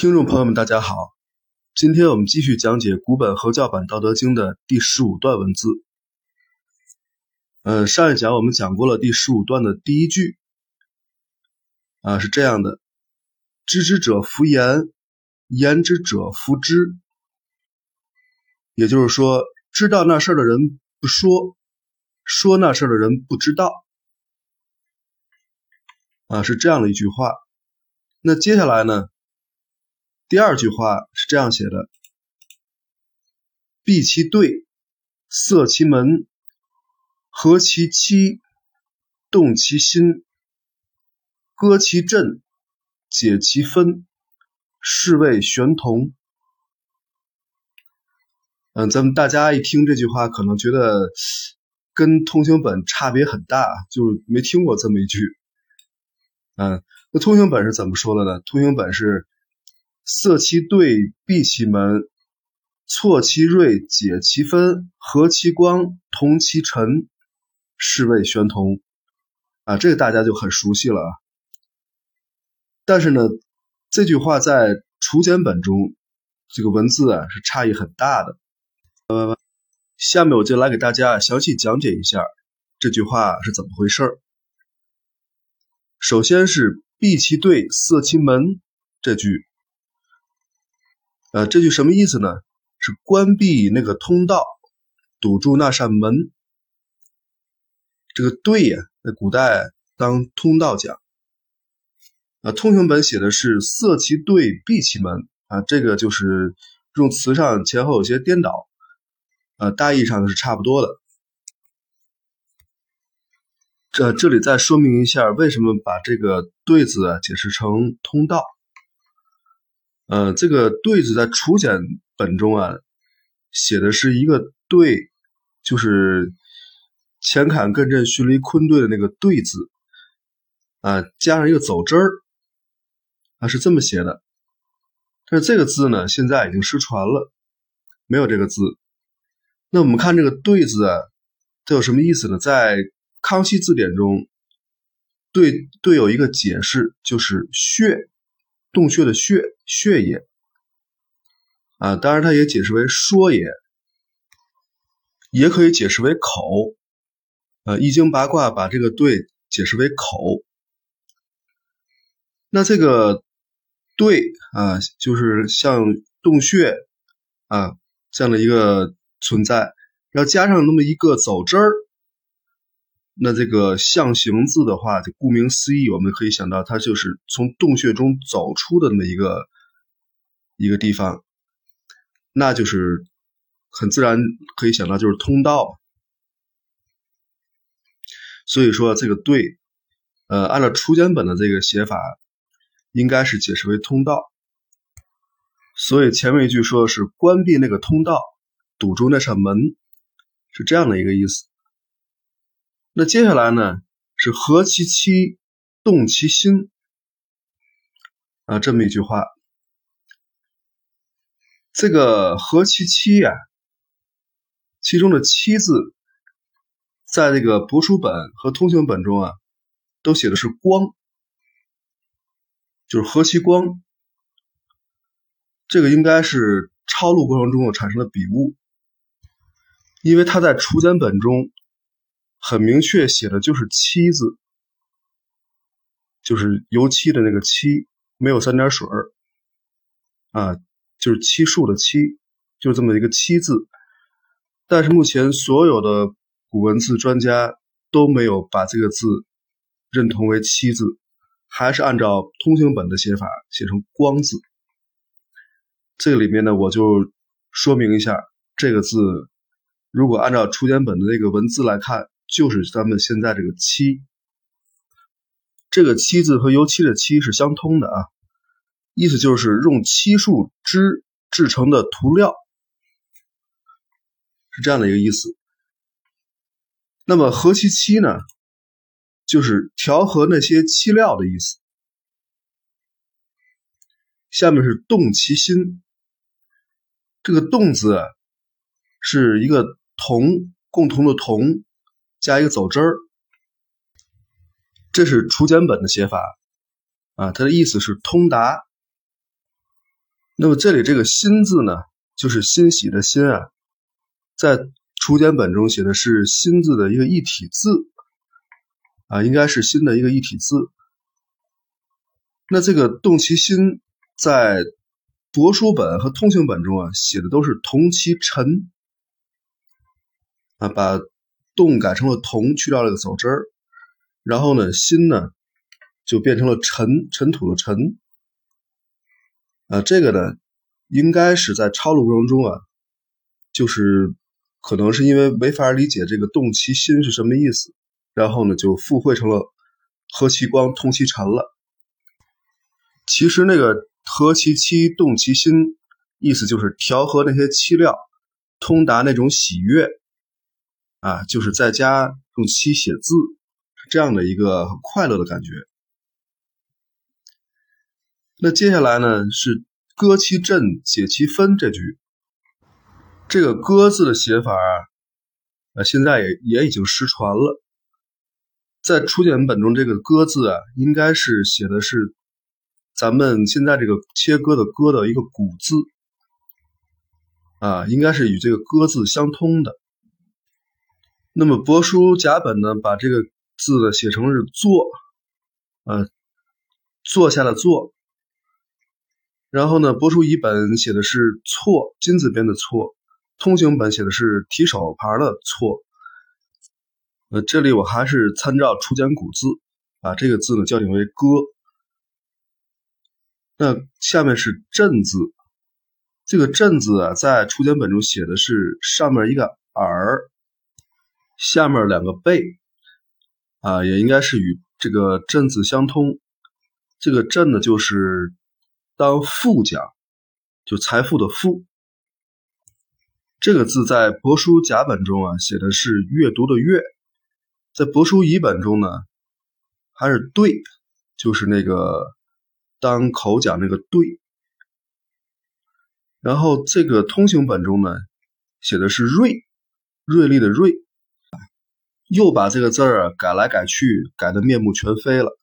听众朋友们，大家好，今天我们继续讲解古本合教版《道德经》的第十五段文字。呃，上一讲我们讲过了第十五段的第一句，啊，是这样的：知之者弗言，言之者弗知。也就是说，知道那事儿的人不说，说那事儿的人不知道。啊，是这样的一句话。那接下来呢？第二句话是这样写的：闭其对，塞其门，合其妻，动其心，割其阵，解其分，是谓玄同。嗯，咱们大家一听这句话，可能觉得跟通行本差别很大，就是没听过这么一句。嗯，那通行本是怎么说的呢？通行本是。塞其兑，闭其门，错其锐，解其分，和其光，同其尘，是谓玄同。啊，这个大家就很熟悉了啊。但是呢，这句话在楚简本中，这个文字啊是差异很大的。呃，下面我就来给大家详细讲解一下这句话是怎么回事首先是闭其兑，塞其门这句。呃，这句什么意思呢？是关闭那个通道，堵住那扇门。这个“对”呀，在古代当通道讲。啊，通行本写的是“塞其对，闭其门”啊，这个就是用词上前后有些颠倒，呃，大意上是差不多的。这这里再说明一下，为什么把这个“对”字解释成通道。呃，这个“对”字在楚简本中啊，写的是一个“对”，就是前坎艮震巽离坤兑的那个“对”字啊，加上一个走之儿啊，是这么写的。但是这个字呢，现在已经失传了，没有这个字。那我们看这个“对”字啊，它有什么意思呢？在康熙字典中，“对”对有一个解释，就是穴。洞穴的穴，穴也啊，当然它也解释为说也，也可以解释为口。呃，易经八卦把这个对解释为口。那这个对啊，就是像洞穴啊这样的一个存在，要加上那么一个走之儿。那这个象形字的话，就顾名思义，我们可以想到它就是从洞穴中走出的那么一个一个地方，那就是很自然可以想到就是通道。所以说这个对，呃，按照初简本的这个写法，应该是解释为通道。所以前面一句说的是关闭那个通道，堵住那扇门，是这样的一个意思。那接下来呢是和其妻，动其心啊，这么一句话。这个和其妻呀，其中的妻字，在这个帛书本和通行本中啊，都写的是光，就是和其光。这个应该是抄录过程中产生的笔误，因为它在楚简本中。很明确写的就是“漆”字，就是油漆的那个“漆”，没有三点水儿，啊，就是漆树的“漆”，就这么一个“漆”字。但是目前所有的古文字专家都没有把这个字认同为“漆”字，还是按照通行本的写法写成“光”字。这个里面呢，我就说明一下，这个字如果按照楚简本的那个文字来看。就是咱们现在这个“漆”，这个“漆”字和油漆的“漆”是相通的啊，意思就是用漆树枝制成的涂料，是这样的一个意思。那么“和其漆”呢，就是调和那些漆料的意思。下面是“动其心”，这个“动”字是一个“同”共同的“同”。加一个走之儿，这是楚简本的写法啊，它的意思是通达。那么这里这个“欣”字呢，就是欣喜的“欣”啊，在楚简本中写的是“欣”字的一个一体字啊，应该是“新”的一个一体字。那这个“动其心”在帛书本和通行本中啊，写的都是“同其尘”啊，把“动”改成了“同”，去掉了个走之儿，然后呢，“心”呢就变成了“尘”，尘土的“尘”。啊，这个呢，应该是在抄录过程中啊，就是可能是因为没法理解这个“动其心”是什么意思，然后呢，就附会成了“和其光，通其尘”了。其实那个“和其漆，动其心”，意思就是调和那些漆料，通达那种喜悦啊，就是在家用漆写字，是这样的一个快乐的感觉。那接下来呢是“割其阵，解其分”这句。这个“割”字的写法啊，现在也也已经失传了。在初简本中，这个“割”字啊，应该是写的是咱们现在这个切割的“割”的一个古字啊，应该是与这个“割”字相通的。那么帛书甲本呢，把这个字呢写成是“坐”，呃，坐下的“坐”。然后呢，帛书乙本写的是“错”，金字边的“错”；通行本写的是提手旁的“错”。呃，这里我还是参照楚简古字，把这个字呢校定为“歌”。那下面是“震”字，这个“震”字啊，在楚简本中写的是上面一个耳，下面两个贝，啊，也应该是与这个“震”字相通。这个“震”呢，就是。当富甲，就财富的富，这个字在帛书甲本中啊写的是阅读的阅，在帛书乙本中呢还是对，就是那个当口讲那个对。然后这个通行本中呢写的是锐，锐利的锐，又把这个字儿改来改去，改的面目全非了。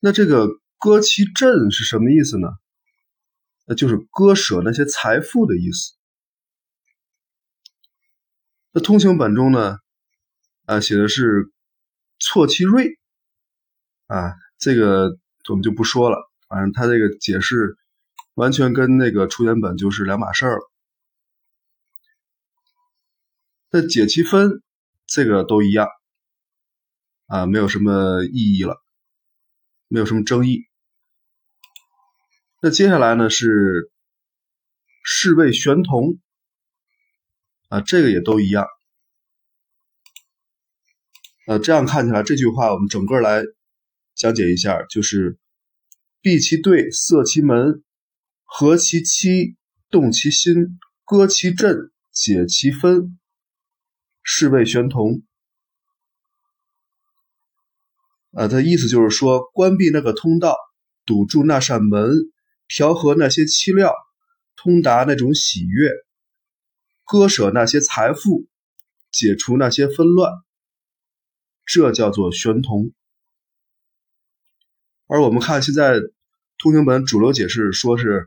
那这个。割其阵是什么意思呢？那就是割舍那些财富的意思。那通行本中呢，啊，写的是错其锐，啊，这个我们就不说了。反正他这个解释完全跟那个出原本就是两码事儿了。那解其分，这个都一样，啊，没有什么意义了。没有什么争议。那接下来呢是侍卫玄同啊，这个也都一样。呃，这样看起来这句话我们整个来讲解一下，就是闭其对，塞其门，和其妻，动其心，割其阵，解其分，侍卫玄同。啊，他意思就是说，关闭那个通道，堵住那扇门，调和那些漆料，通达那种喜悦，割舍那些财富，解除那些纷乱，这叫做玄同。而我们看现在通行本主流解释说是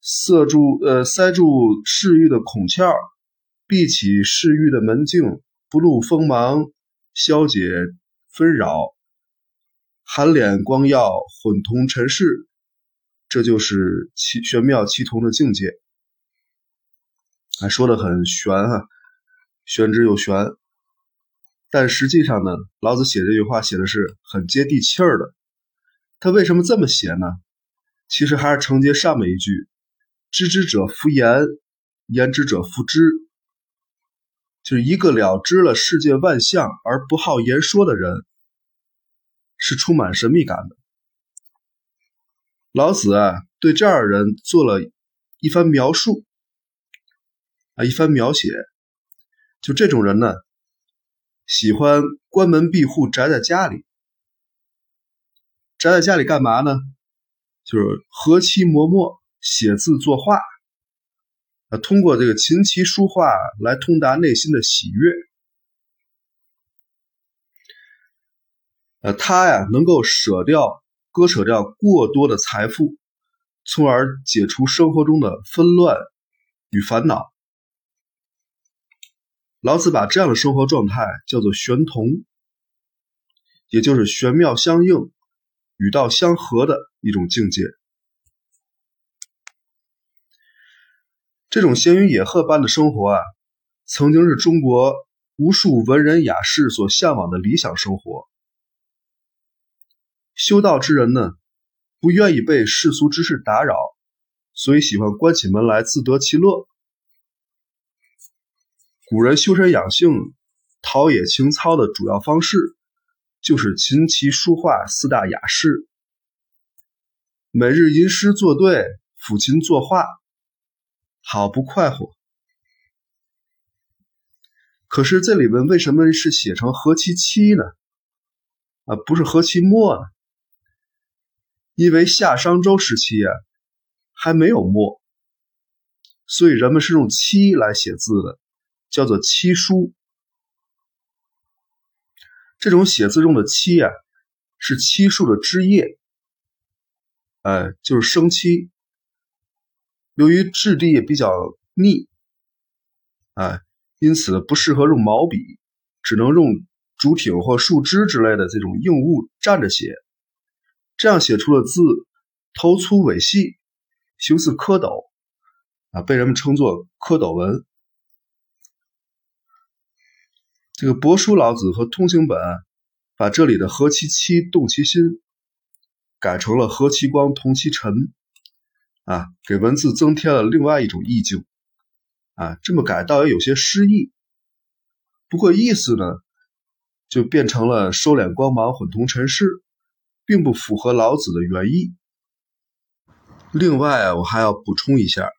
塞住呃塞住视域的孔窍，闭起视域的门径，不露锋芒，消解纷扰。含敛光耀，混同尘世，这就是奇玄妙奇同的境界。还说的很玄哈，玄之又玄。但实际上呢，老子写这句话写的是很接地气儿的。他为什么这么写呢？其实还是承接上面一句：“知之者弗言，言之者弗知。”就是一个了知了世界万象而不好言说的人。是充满神秘感的。老子啊，对这样的人做了一番描述啊，一番描写。就这种人呢，喜欢关门闭户，宅在家里。宅在家里干嘛呢？就是和其磨墨，写字作画啊，通过这个琴棋书画来通达内心的喜悦。呃，他呀能够舍掉、割舍掉过多的财富，从而解除生活中的纷乱与烦恼。老子把这样的生活状态叫做玄同，也就是玄妙相应、与道相合的一种境界。这种闲云野鹤般的生活啊，曾经是中国无数文人雅士所向往的理想生活。修道之人呢，不愿意被世俗之事打扰，所以喜欢关起门来自得其乐。古人修身养性、陶冶情操的主要方式，就是琴棋书画四大雅士，每日吟诗作对，抚琴作画。好不快活，可是这里面为什么是写成何其七呢？啊，不是何其末呢？因为夏商周时期啊还没有墨，所以人们是用七来写字的，叫做七书。这种写字用的七啊，是漆树的枝叶，哎，就是生漆。由于质地比较腻，哎，因此不适合用毛笔，只能用竹挺或树枝之类的这种硬物蘸着写。这样写出的字头粗尾细，形似蝌蚪，啊，被人们称作蝌蚪文。这个帛书老子和通行本把这里的何其七动其心改成了何其光同其尘。啊，给文字增添了另外一种意境，啊，这么改倒也有些诗意，不过意思呢，就变成了收敛光芒，混同尘世，并不符合老子的原意。另外，我还要补充一下，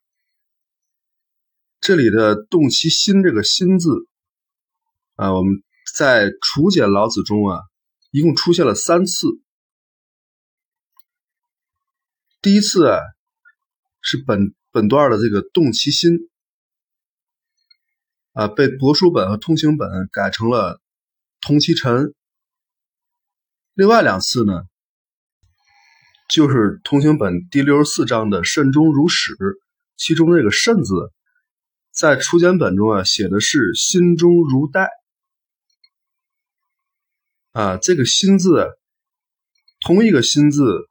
这里的“动其心”这个“心”字，啊，我们在楚简老子中啊，一共出现了三次，第一次啊。是本本段的这个动其心啊，被帛书本和通行本改成了同其尘。另外两次呢，就是通行本第六十四章的慎终如始，其中这个慎字，在初简本中啊写的是心中如带啊，这个心字，同一个心字，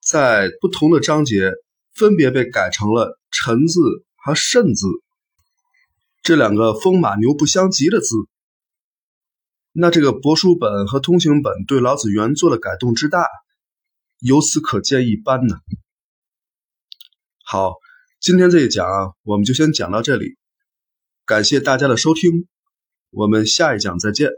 在不同的章节。分别被改成了“臣”字和“慎”字，这两个风马牛不相及的字。那这个帛书本和通行本对老子原作的改动之大，由此可见一斑呢。好，今天这一讲啊我们就先讲到这里，感谢大家的收听，我们下一讲再见。